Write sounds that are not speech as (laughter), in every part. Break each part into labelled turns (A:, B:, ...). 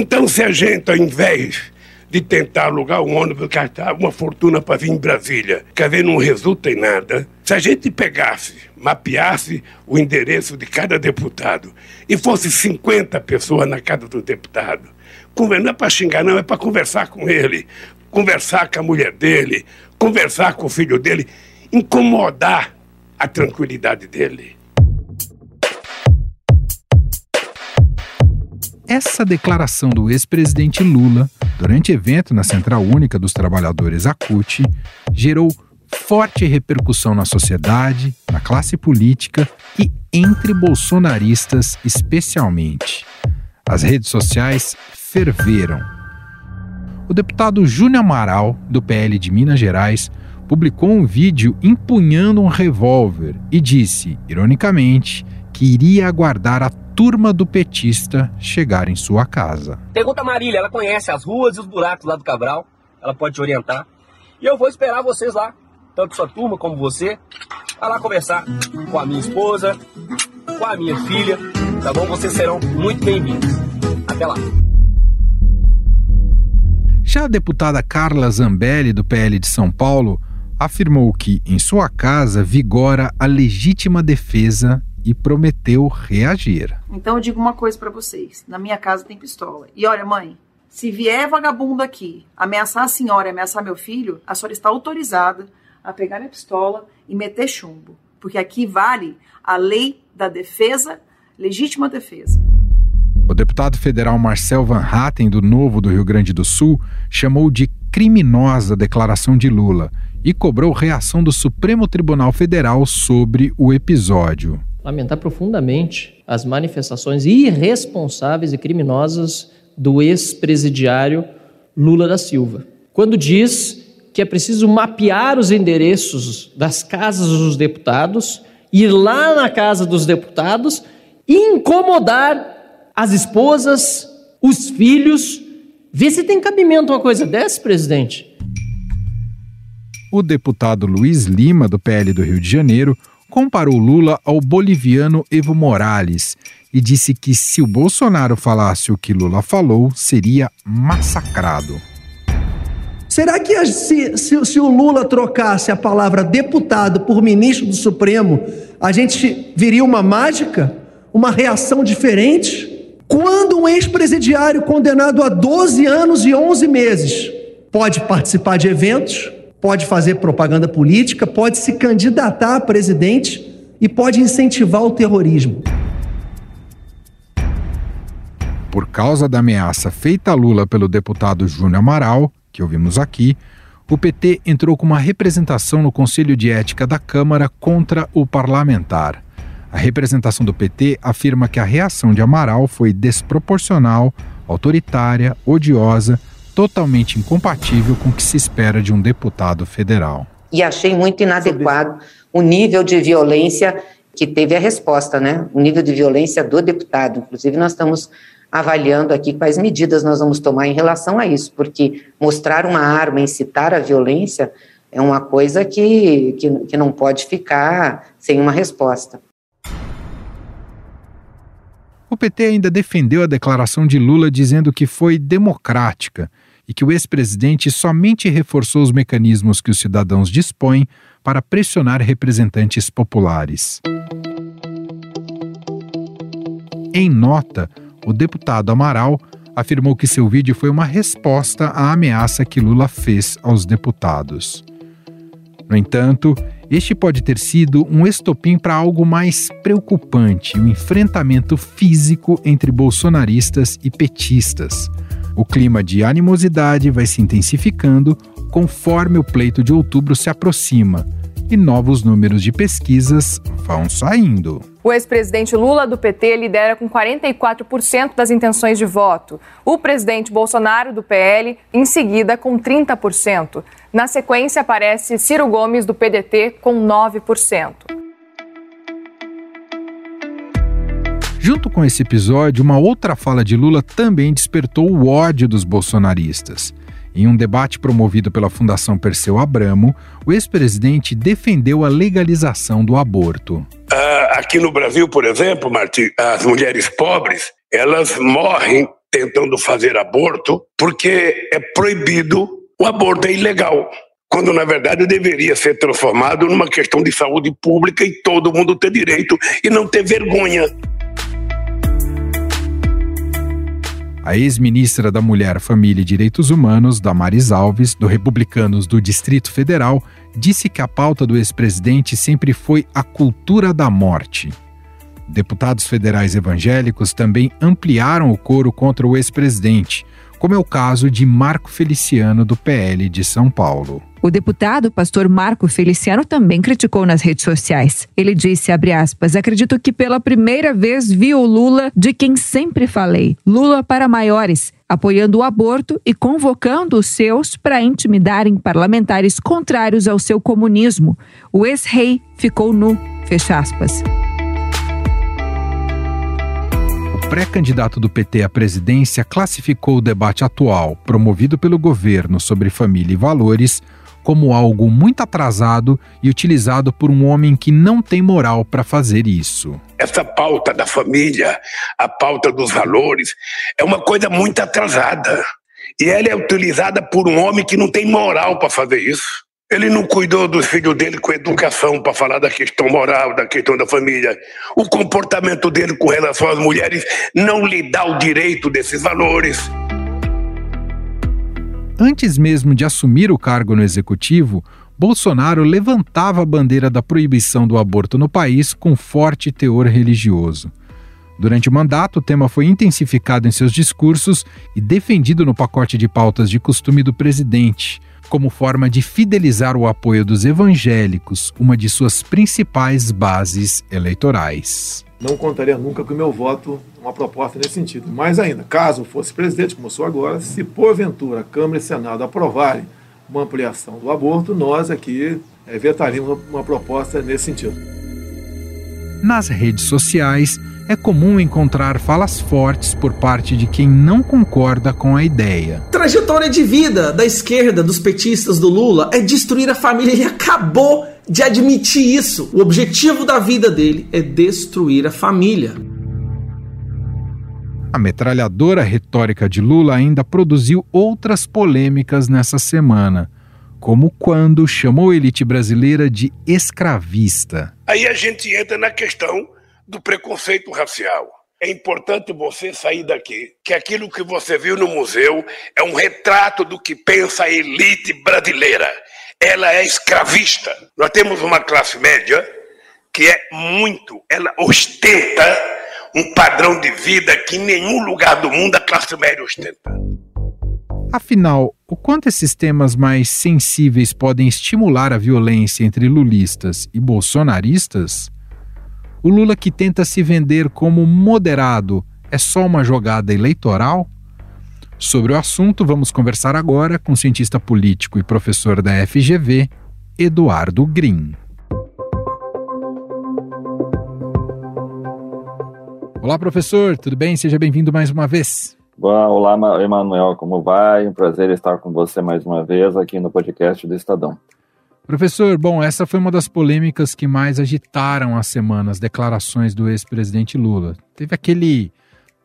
A: Então, se a gente, ao invés de tentar alugar um ônibus, gastar uma fortuna para vir em Brasília, quer ver, não resulta em nada. Se a gente pegasse, mapeasse o endereço de cada deputado e fosse 50 pessoas na casa do deputado, não é para xingar, não, é para conversar com ele, conversar com a mulher dele, conversar com o filho dele, incomodar a tranquilidade dele.
B: Essa declaração do ex-presidente Lula, durante evento na Central Única dos Trabalhadores, a CUT, gerou forte repercussão na sociedade, na classe política e entre bolsonaristas especialmente. As redes sociais ferveram. O deputado Júnior Amaral, do PL de Minas Gerais, publicou um vídeo empunhando um revólver e disse, ironicamente, que iria aguardar a turma do petista chegar em sua casa.
C: Pergunta a Marília, ela conhece as ruas e os buracos lá do Cabral, ela pode te orientar. E eu vou esperar vocês lá, tanto sua turma como você, para lá conversar com a minha esposa, com a minha filha, tá bom? Vocês serão muito bem-vindos. Até lá.
B: Já a deputada Carla Zambelli, do PL de São Paulo, afirmou que em sua casa vigora a legítima defesa e prometeu reagir.
D: Então eu digo uma coisa para vocês: na minha casa tem pistola. E olha, mãe, se vier vagabundo aqui ameaçar a senhora, ameaçar meu filho, a senhora está autorizada a pegar a pistola e meter chumbo, porque aqui vale a lei da defesa, legítima defesa.
B: O deputado federal Marcel Van Hatten, do Novo do Rio Grande do Sul, chamou de criminosa a declaração de Lula e cobrou reação do Supremo Tribunal Federal sobre o episódio
E: lamentar profundamente as manifestações irresponsáveis e criminosas do ex-presidiário Lula da Silva, quando diz que é preciso mapear os endereços das casas dos deputados, ir lá na casa dos deputados e incomodar as esposas, os filhos. Vê se tem cabimento uma coisa dessa, presidente.
B: O deputado Luiz Lima, do PL do Rio de Janeiro, comparou Lula ao boliviano Evo Morales e disse que se o Bolsonaro falasse o que Lula falou, seria massacrado.
F: Será que se, se, se, o Lula trocasse a palavra deputado por ministro do Supremo, a gente viria uma mágica? Uma reação diferente? Quando um ex-presidiário condenado a 12 anos e 11 meses pode participar de eventos, pode fazer propaganda política, pode se candidatar a presidente e pode incentivar o terrorismo.
B: Por causa da ameaça feita a Lula pelo deputado Júnior Amaral, que ouvimos aqui, o PT entrou com uma representação no Conselho de Ética da Câmara contra o parlamentar. A representação do PT afirma que a reação de Amaral foi desproporcional, autoritária, odiosa totalmente incompatível com o que se espera de um deputado federal.
G: E achei muito inadequado o nível de violência que teve a resposta, né? O nível de violência do deputado. Inclusive, nós estamos avaliando aqui quais medidas nós vamos tomar em relação a isso, porque mostrar uma arma, incitar a violência, é uma coisa que, que, que não pode ficar sem uma resposta.
B: O PT ainda defendeu a declaração de Lula dizendo que foi democrática e que o ex-presidente somente reforçou os mecanismos que os cidadãos dispõem para pressionar representantes populares. Em nota, o deputado Amaral afirmou que seu vídeo foi uma resposta à ameaça que Lula fez aos deputados. No entanto, este pode ter sido um estopim para algo mais preocupante: o um enfrentamento físico entre bolsonaristas e petistas o clima de animosidade vai se intensificando conforme o pleito de outubro se aproxima e novos números de pesquisas vão saindo.
H: O ex-presidente Lula do PT lidera com 44% das intenções de voto. O presidente Bolsonaro do PL em seguida com 30%. Na sequência aparece Ciro Gomes do PDT com 9%.
B: Junto com esse episódio, uma outra fala de Lula também despertou o ódio dos bolsonaristas. Em um debate promovido pela Fundação Perseu Abramo, o ex-presidente defendeu a legalização do aborto.
A: Uh, aqui no Brasil, por exemplo, Martim, as mulheres pobres elas morrem tentando fazer aborto porque é proibido, o aborto é ilegal. Quando, na verdade, deveria ser transformado numa questão de saúde pública e todo mundo ter direito e não ter vergonha.
B: A ex-ministra da Mulher, Família e Direitos Humanos, Damares Alves, do Republicanos do Distrito Federal, disse que a pauta do ex-presidente sempre foi a cultura da morte. Deputados federais evangélicos também ampliaram o coro contra o ex-presidente, como é o caso de Marco Feliciano, do PL de São Paulo.
I: O deputado pastor Marco Feliciano também criticou nas redes sociais. Ele disse, aspas, acredito que pela primeira vez vi o Lula de quem sempre falei, Lula para maiores, apoiando o aborto e convocando os seus para intimidarem parlamentares contrários ao seu comunismo. O ex-rei ficou nu, fecha aspas
B: pré-candidato do PT à presidência classificou o debate atual, promovido pelo governo sobre família e valores, como algo muito atrasado e utilizado por um homem que não tem moral para fazer isso.
A: Essa pauta da família, a pauta dos valores, é uma coisa muito atrasada. E ela é utilizada por um homem que não tem moral para fazer isso. Ele não cuidou dos filhos dele com educação para falar da questão moral, da questão da família. O comportamento dele com relação às mulheres não lhe dá o direito desses valores.
B: Antes mesmo de assumir o cargo no executivo, Bolsonaro levantava a bandeira da proibição do aborto no país com forte teor religioso. Durante o mandato, o tema foi intensificado em seus discursos e defendido no pacote de pautas de costume do presidente como forma de fidelizar o apoio dos evangélicos, uma de suas principais bases eleitorais.
J: Não contaria nunca com o meu voto uma proposta nesse sentido. Mais ainda, caso fosse presidente, como sou agora, se porventura a Câmara e Senado aprovarem uma ampliação do aborto, nós aqui é, vetaríamos uma proposta nesse sentido.
B: Nas redes sociais, é comum encontrar falas fortes por parte de quem não concorda com a ideia.
K: Trajetória de vida da esquerda, dos petistas do Lula, é destruir a família. Ele acabou de admitir isso. O objetivo da vida dele é destruir a família.
B: A metralhadora retórica de Lula ainda produziu outras polêmicas nessa semana, como quando chamou a elite brasileira de escravista.
A: Aí a gente entra na questão do preconceito racial. É importante você sair daqui, que aquilo que você viu no museu é um retrato do que pensa a elite brasileira. Ela é escravista. Nós temos uma classe média que é muito, ela ostenta um padrão de vida que em nenhum lugar do mundo a classe média ostenta.
B: Afinal, o quanto esses temas mais sensíveis podem estimular a violência entre lulistas e bolsonaristas o Lula que tenta se vender como moderado é só uma jogada eleitoral? Sobre o assunto, vamos conversar agora com o cientista político e professor da FGV, Eduardo Green. Olá, professor, tudo bem? Seja bem-vindo mais uma vez.
L: Olá, Emanuel, como vai? Um prazer estar com você mais uma vez aqui no podcast do Estadão.
B: Professor, bom, essa foi uma das polêmicas que mais agitaram a semana, as declarações do ex-presidente Lula. Teve aquele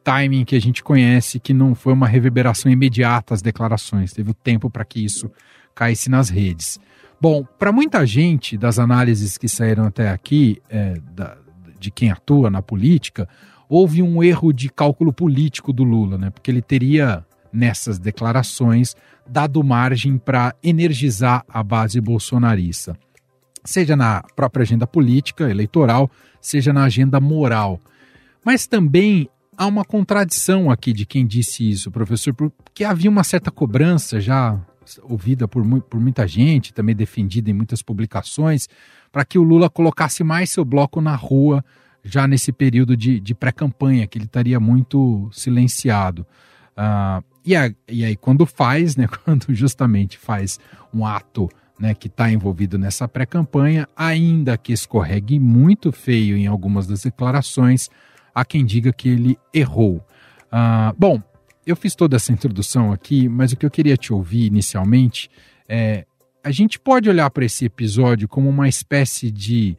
B: timing que a gente conhece que não foi uma reverberação imediata às declarações, teve o tempo para que isso caísse nas redes. Bom, para muita gente, das análises que saíram até aqui, é, da, de quem atua na política, houve um erro de cálculo político do Lula, né? Porque ele teria, nessas declarações, dado margem para energizar a base bolsonarista, seja na própria agenda política, eleitoral, seja na agenda moral. Mas também há uma contradição aqui de quem disse isso, professor, porque havia uma certa cobrança já ouvida por, por muita gente, também defendida em muitas publicações, para que o Lula colocasse mais seu bloco na rua já nesse período de, de pré-campanha, que ele estaria muito silenciado. Uh, e, a, e aí, quando faz, né, (laughs) quando justamente faz um ato né, que está envolvido nessa pré-campanha, ainda que escorregue muito feio em algumas das declarações, há quem diga que ele errou. Uh, bom, eu fiz toda essa (laughs) introdução aqui, mas o que eu queria te ouvir inicialmente é: a gente pode olhar para esse episódio como uma espécie de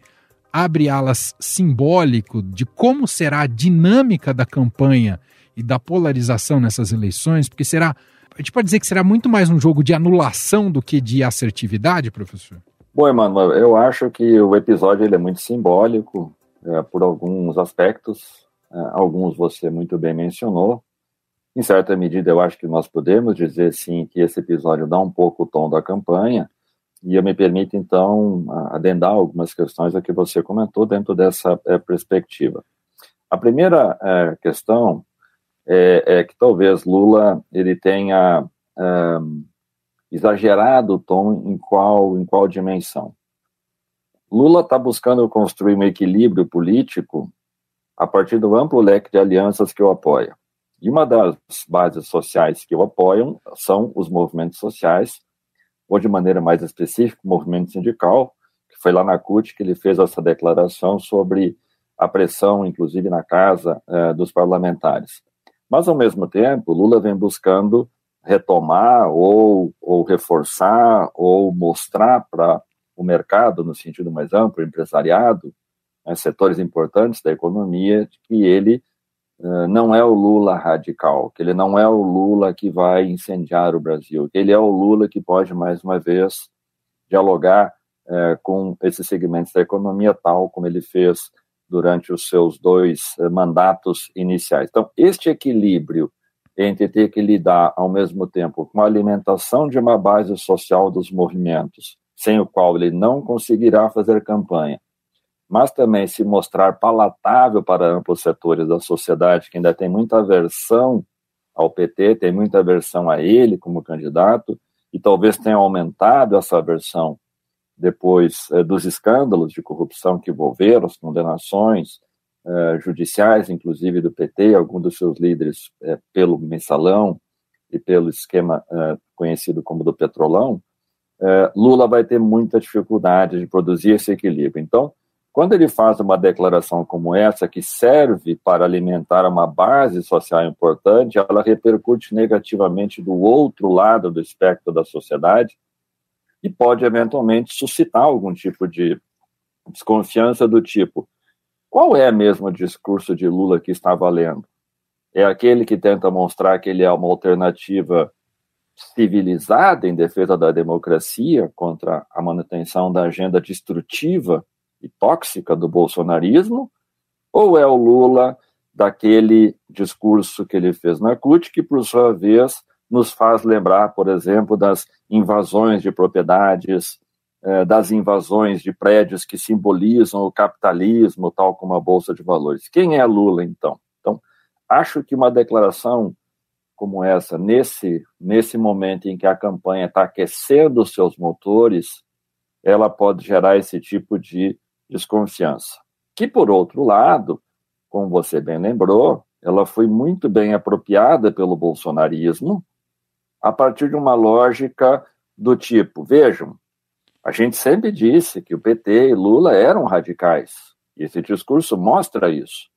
B: abre alas simbólico de como será a dinâmica da campanha e da polarização nessas eleições? Porque será. A gente pode dizer que será muito mais um jogo de anulação do que de assertividade, professor?
L: Bom, Emanuel, eu acho que o episódio ele é muito simbólico é, por alguns aspectos. É, alguns você muito bem mencionou. Em certa medida, eu acho que nós podemos dizer, sim, que esse episódio dá um pouco o tom da campanha, e eu me permito, então, adendar algumas questões a que você comentou dentro dessa é, perspectiva. A primeira é, questão é, é, que talvez Lula ele tenha é, exagerado o tom em qual, em qual dimensão. Lula está buscando construir um equilíbrio político a partir do amplo leque de alianças que o apoia. E uma das bases sociais que o apoiam são os movimentos sociais, ou de maneira mais específica, o movimento sindical, que foi lá na CUT que ele fez essa declaração sobre a pressão, inclusive na casa eh, dos parlamentares. Mas, ao mesmo tempo, Lula vem buscando retomar ou, ou reforçar ou mostrar para o mercado, no sentido mais amplo, empresariado, né, setores importantes da economia, que ele uh, não é o Lula radical, que ele não é o Lula que vai incendiar o Brasil, que ele é o Lula que pode, mais uma vez, dialogar uh, com esses segmentos da economia, tal como ele fez durante os seus dois uh, mandatos iniciais. Então, este equilíbrio entre ter que lidar, ao mesmo tempo, com a alimentação de uma base social dos movimentos, sem o qual ele não conseguirá fazer campanha, mas também se mostrar palatável para amplos setores da sociedade que ainda tem muita aversão ao PT, tem muita aversão a ele como candidato, e talvez tenha aumentado essa aversão depois eh, dos escândalos de corrupção que envolveram as condenações eh, judiciais, inclusive do PT, alguns dos seus líderes eh, pelo mensalão e pelo esquema conhecido como do petrolão, Lula vai ter muita dificuldade de produzir esse equilíbrio. Então, quando ele faz uma declaração como essa, que serve para alimentar uma base social importante, ela repercute negativamente do outro lado do espectro da sociedade e pode eventualmente suscitar algum tipo de desconfiança do tipo: qual é mesmo o discurso de Lula que está valendo? É aquele que tenta mostrar que ele é uma alternativa civilizada em defesa da democracia contra a manutenção da agenda destrutiva e tóxica do bolsonarismo, ou é o Lula daquele discurso que ele fez na CUT, que, por sua vez, nos faz lembrar, por exemplo, das invasões de propriedades, eh, das invasões de prédios que simbolizam o capitalismo, tal como a Bolsa de Valores. Quem é Lula, então? Então, acho que uma declaração como essa, nesse, nesse momento em que a campanha está aquecendo os seus motores, ela pode gerar esse tipo de desconfiança. Que, por outro lado, como você bem lembrou, ela foi muito bem apropriada pelo bolsonarismo a partir de uma lógica do tipo: vejam, a gente sempre disse que o PT e Lula eram radicais, e esse discurso mostra isso.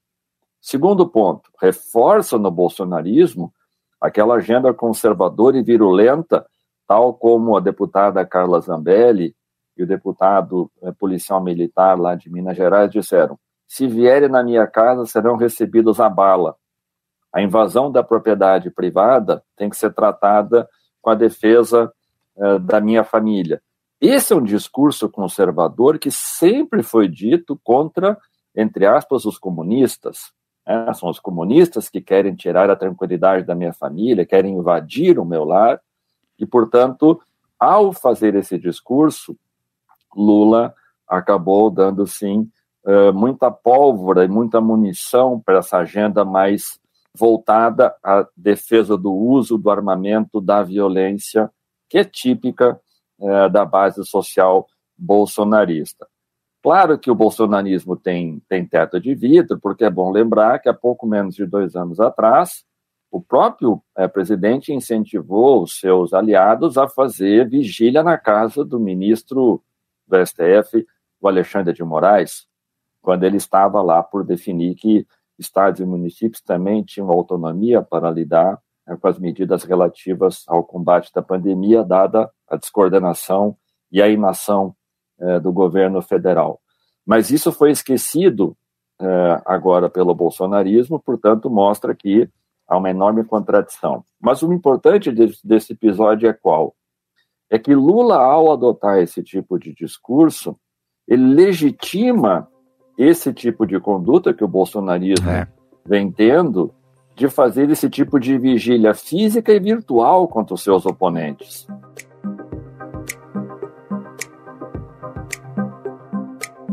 L: Segundo ponto, reforça no bolsonarismo aquela agenda conservadora e virulenta, tal como a deputada Carla Zambelli e o deputado é, policial militar lá de Minas Gerais disseram: se vierem na minha casa, serão recebidos a bala. A invasão da propriedade privada tem que ser tratada com a defesa é, da minha família. Esse é um discurso conservador que sempre foi dito contra, entre aspas, os comunistas. É, são os comunistas que querem tirar a tranquilidade da minha família, querem invadir o meu lar, e, portanto, ao fazer esse discurso, Lula acabou dando, sim, eh, muita pólvora e muita munição para essa agenda mais voltada à defesa do uso do armamento, da violência, que é típica eh, da base social bolsonarista. Claro que o bolsonarismo tem, tem teto de vidro, porque é bom lembrar que há pouco menos de dois anos atrás, o próprio é, presidente incentivou os seus aliados a fazer vigília na casa do ministro do STF, o Alexandre de Moraes, quando ele estava lá por definir que estados e municípios também tinham autonomia para lidar né, com as medidas relativas ao combate da pandemia, dada a descoordenação e a inação eh, do governo federal. Mas isso foi esquecido eh, agora pelo bolsonarismo, portanto, mostra que há uma enorme contradição. Mas o importante desse, desse episódio é qual? É que Lula, ao adotar esse tipo de discurso, ele legitima esse tipo de conduta que o bolsonarismo é. vem tendo de fazer esse tipo de vigília física e virtual contra os seus oponentes.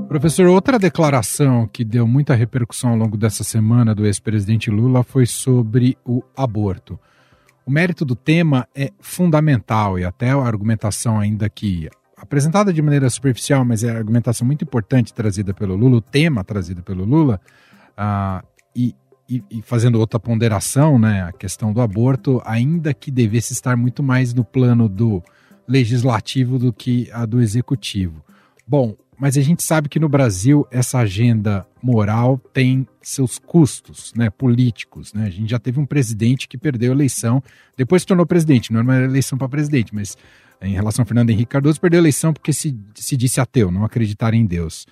B: Professor, outra declaração que deu muita repercussão ao longo dessa semana do ex-presidente Lula foi sobre o aborto. O mérito do tema é fundamental e até a argumentação ainda que apresentada de maneira superficial, mas é a argumentação muito importante trazida pelo Lula, o tema trazido pelo Lula, uh, e, e, e, fazendo outra ponderação, né, a questão do aborto, ainda que devesse estar muito mais no plano do legislativo do que a do executivo. Bom, mas a gente sabe que no Brasil essa agenda moral tem seus custos né, políticos. Né? A gente já teve um presidente que perdeu a eleição, depois se tornou presidente, não era uma eleição para presidente, mas em relação a Fernando Henrique Cardoso, perdeu a eleição porque se, se disse ateu, não acreditar em Deus.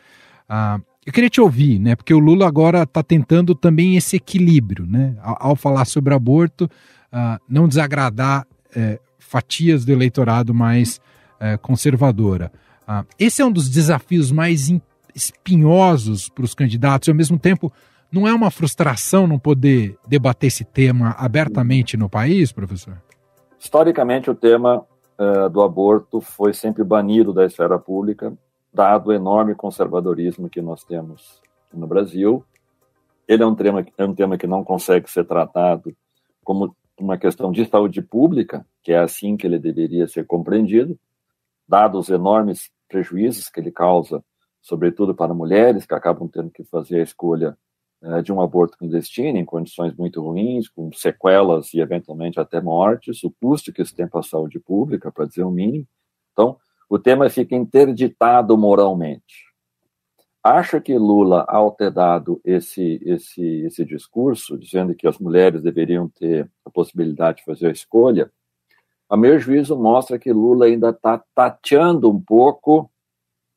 B: Ah, eu queria te ouvir, né? Porque o Lula agora está tentando também esse equilíbrio, né? Ao, ao falar sobre aborto, ah, não desagradar eh, fatias do eleitorado mais eh, conservadora. Ah, esse é um dos desafios mais espinhosos para os candidatos e, ao mesmo tempo, não é uma frustração não poder debater esse tema abertamente no país, professor?
L: Historicamente, o tema uh, do aborto foi sempre banido da esfera pública, dado o enorme conservadorismo que nós temos no Brasil. Ele é um tema, é um tema que não consegue ser tratado como uma questão de saúde pública, que é assim que ele deveria ser compreendido, dados os enormes prejuízos que ele causa, sobretudo para mulheres que acabam tendo que fazer a escolha eh, de um aborto clandestino em condições muito ruins, com sequelas e eventualmente até mortes, o custo que isso tem para a saúde pública, para dizer o mínimo. Então, o tema fica interditado moralmente. Acho que Lula, ao ter dado esse, esse, esse discurso, dizendo que as mulheres deveriam ter a possibilidade de fazer a escolha, a meu juízo, mostra que Lula ainda está tateando um pouco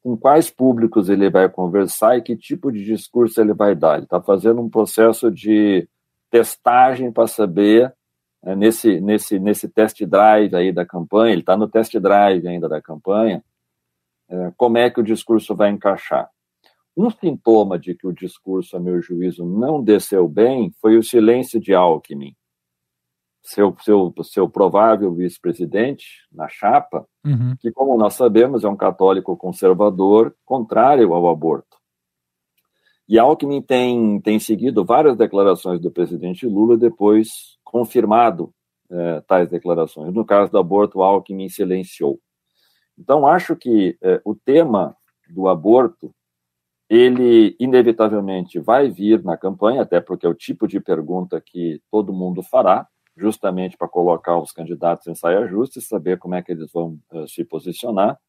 L: com quais públicos ele vai conversar e que tipo de discurso ele vai dar. Ele está fazendo um processo de testagem para saber, né, nesse, nesse, nesse test drive aí da campanha, ele está no test drive ainda da campanha, é, como é que o discurso vai encaixar. Um sintoma de que o discurso, a meu juízo, não desceu bem foi o silêncio de Alckmin seu, seu, seu provável vice-presidente na chapa, uhum. que, como nós sabemos, é um católico conservador contrário ao aborto. E Alckmin tem, tem seguido várias declarações do presidente Lula e depois confirmado é, tais declarações. No caso do aborto, Alckmin silenciou. Então, acho que é, o tema do aborto, ele inevitavelmente vai vir na campanha, até porque é o tipo de pergunta que todo mundo fará, justamente para colocar os candidatos em saia justa e saber como é que eles vão uh, se posicionar.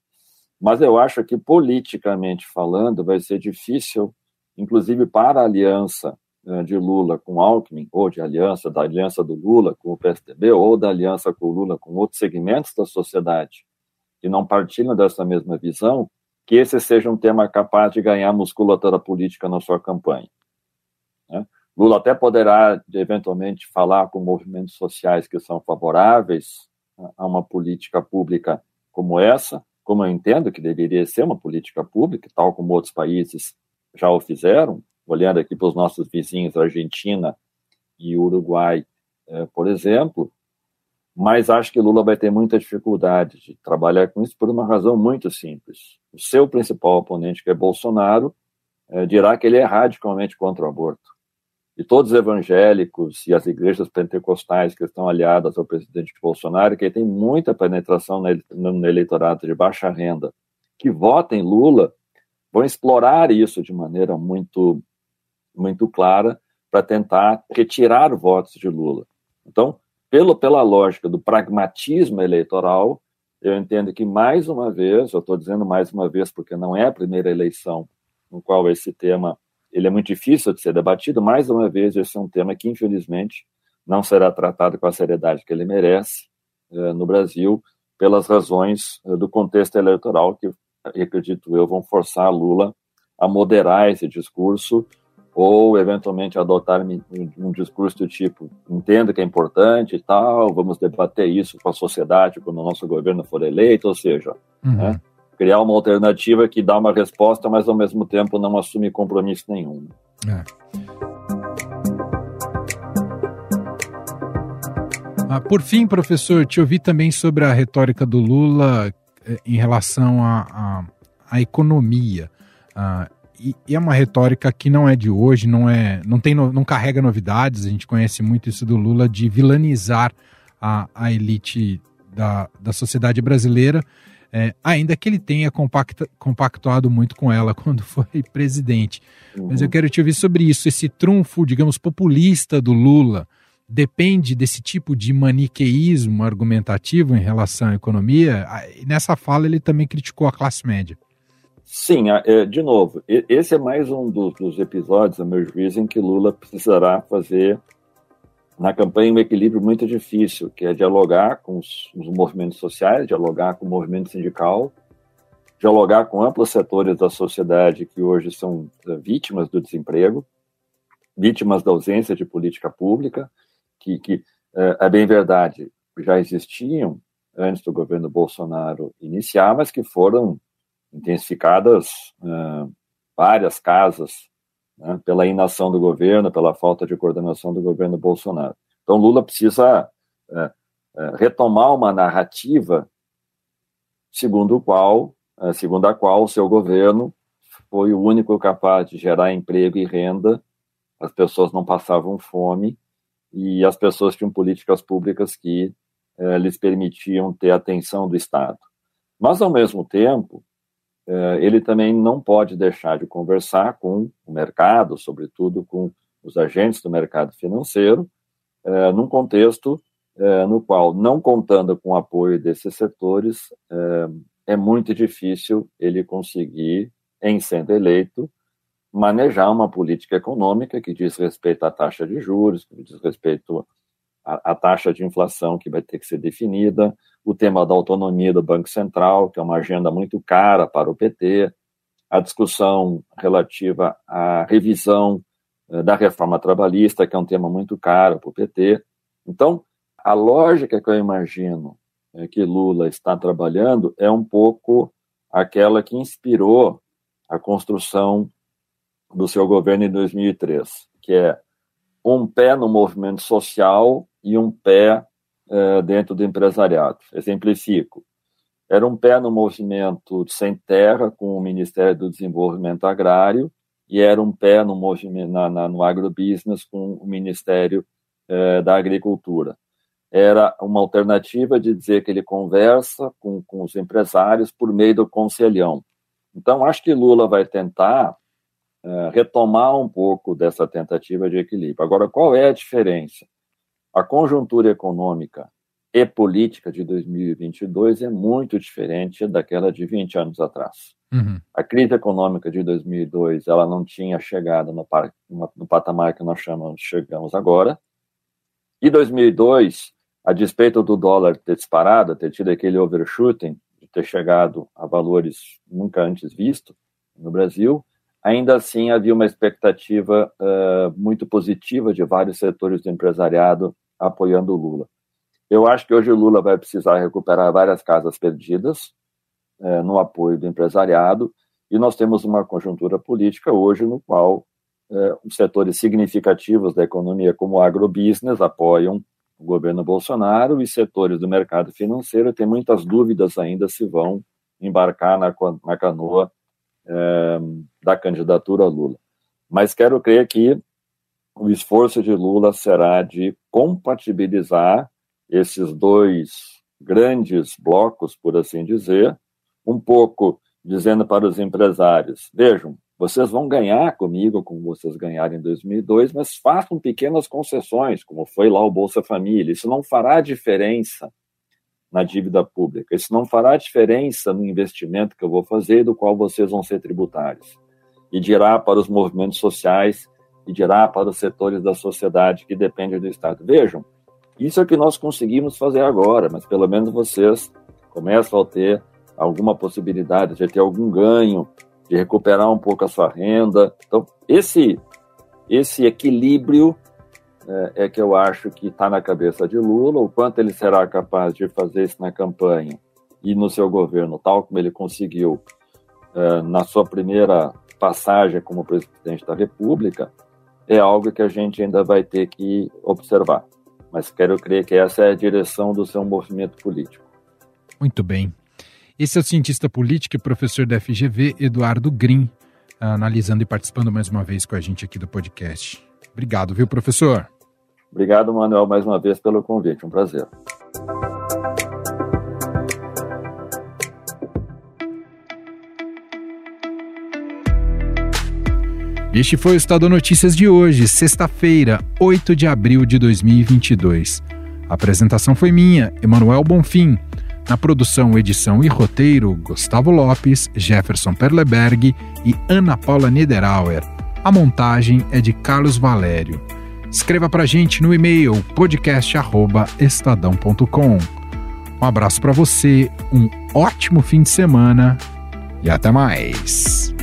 L: Mas eu acho que, politicamente falando, vai ser difícil, inclusive para a aliança uh, de Lula com Alckmin, ou de aliança, da aliança do Lula com o PSDB, ou da aliança com o Lula com outros segmentos da sociedade que não partilham dessa mesma visão, que esse seja um tema capaz de ganhar musculatura política na sua campanha. Né? Lula até poderá, eventualmente, falar com movimentos sociais que são favoráveis a uma política pública como essa, como eu entendo que deveria ser uma política pública, tal como outros países já o fizeram, olhando aqui para os nossos vizinhos, Argentina e Uruguai, eh, por exemplo, mas acho que Lula vai ter muita dificuldade de trabalhar com isso por uma razão muito simples. O seu principal oponente, que é Bolsonaro, eh, dirá que ele é radicalmente contra o aborto e todos os evangélicos e as igrejas pentecostais que estão aliadas ao presidente Bolsonaro, que tem muita penetração no eleitorado de baixa renda, que votem Lula, vão explorar isso de maneira muito, muito clara para tentar retirar votos de Lula. Então, pelo, pela lógica do pragmatismo eleitoral, eu entendo que, mais uma vez, eu estou dizendo mais uma vez porque não é a primeira eleição no qual esse tema ele é muito difícil de ser debatido. Mais uma vez, esse é um tema que, infelizmente, não será tratado com a seriedade que ele merece eh, no Brasil, pelas razões eh, do contexto eleitoral que, acredito eu, vão forçar Lula a moderar esse discurso ou eventualmente adotar um, discurso do tipo entendo que é importante e tal, vamos debater isso com a sociedade quando o nosso governo for eleito, ou seja, uhum. né, criar uma alternativa que dá uma resposta, mas ao mesmo tempo não assume compromisso nenhum. É.
B: Ah, por fim, professor, te ouvi também sobre a retórica do Lula eh, em relação à economia. Ah, e, e, é uma retórica que não é de hoje, não é, não tem, não carrega novidades. A gente conhece muito isso do Lula de vilanizar a, a elite da, da sociedade brasileira, é, ainda que ele tenha compacta, compactuado muito com ela (laughs) quando foi presidente. Uhum. Mas eu quero te ouvir sobre isso, esse trunfo, digamos, populista do Lula. Depende desse tipo de maniqueísmo argumentativo em relação à economia. E nessa fala ele também criticou a classe média.
L: Sim, é, de novo, esse é mais um dos, dos, episódios, a meu juízo, em que Lula precisará fazer na campanha um equilíbrio muito difícil, que é dialogar com os, os movimentos sociais, dialogar com o movimento sindical, dialogar com amplos setores da sociedade que hoje são é, vítimas do desemprego, vítimas da ausência de política pública, que, que é, é bem verdade, já existiam antes do governo Bolsonaro iniciar, mas que foram intensificadas uh, várias casas né, pela inação do governo, pela falta de coordenação do governo Bolsonaro. Então, Lula precisa uh, uh, retomar uma narrativa segundo, qual, segundo a qual o seu governo foi o único capaz de gerar emprego e renda, as pessoas não passavam fome e as pessoas tinham políticas públicas que lhes permitiam ter atenção do Estado. Mas, ao mesmo tempo, ele também não pode deixar de conversar com o mercado, sobretudo com os agentes do mercado financeiro, eh, num contexto eh, no qual, não contando com o apoio desses setores, é muito difícil ele conseguir, em sendo eleito, manejar uma política econômica que diz respeito à taxa de juros, que diz respeito à taxa de inflação que vai ter que ser definida, o tema da autonomia do Banco Central, que é uma agenda muito cara para o PT, a discussão relativa à revisão eh, da reforma trabalhista, que é um tema muito caro para o PT. Então, a lógica que eu imagino eh, que Lula está trabalhando é um pouco aquela que inspirou a construção do seu governo em 2003, que é um pé no movimento social e um pé uh, dentro do empresariado. Exemplifico. Era um pé no movimento sem terra com o Ministério do Desenvolvimento Agrário e era um pé no movimento na, na, no agrobusiness com o Ministério uh, da Agricultura. Era uma alternativa de dizer que ele conversa com, com os empresários por meio do conselhão. Então, acho que Lula vai tentar uh, retomar um pouco dessa tentativa de equilíbrio. Agora, qual é a diferença? A conjuntura econômica e política de 2022 é muito diferente daquela de 20 anos atrás. Uhum. A crise econômica de 2002 ela não tinha chegado no, no patamar que nós chamamos, chegamos agora. E 2002, a despeito do dólar ter disparado, ter tido aquele overshooting, de ter chegado a valores nunca antes vistos no Brasil, ainda assim havia uma expectativa uh, muito positiva de vários setores do empresariado apoiando o Lula. Eu acho que hoje o Lula vai precisar recuperar várias casas perdidas é, no apoio do empresariado, e nós temos uma conjuntura política hoje no qual é, os setores significativos da economia, como o agrobusiness, apoiam o governo Bolsonaro, e setores do mercado financeiro têm muitas dúvidas ainda se vão embarcar na, na canoa é, da candidatura Lula. Mas quero crer que o esforço de Lula será de compatibilizar esses dois grandes blocos, por assim dizer, um pouco dizendo para os empresários: vejam, vocês vão ganhar comigo como vocês ganharam em 2002, mas façam pequenas concessões, como foi lá o Bolsa Família. Isso não fará diferença na dívida pública, isso não fará diferença no investimento que eu vou fazer, do qual vocês vão ser tributários. E dirá para os movimentos sociais e dirá para os setores da sociedade que dependem do Estado. Vejam, isso é o que nós conseguimos fazer agora, mas pelo menos vocês começam a ter alguma possibilidade de ter algum ganho, de recuperar um pouco a sua renda. Então, esse Esse equilíbrio é, é que eu acho que está na cabeça de Lula, o quanto ele será capaz de fazer isso na campanha e no seu governo, tal como ele conseguiu é, na sua primeira passagem como presidente da República, é algo que a gente ainda vai ter que observar. Mas quero crer que essa é a direção do seu movimento político.
B: Muito bem. Esse é o cientista político e professor da FGV, Eduardo Green, analisando e participando mais uma vez com a gente aqui do podcast. Obrigado, viu, professor?
L: Obrigado, Manuel, mais uma vez pelo convite. Um prazer.
B: Este foi o Estado Notícias de hoje, sexta-feira, 8 de abril de 2022. A apresentação foi minha, Emanuel Bonfim. Na produção, edição e roteiro, Gustavo Lopes, Jefferson Perleberg e Ana Paula Niederauer. A montagem é de Carlos Valério. Escreva para gente no e-mail podcast@estadão.com. Um abraço para você, um ótimo fim de semana e até mais.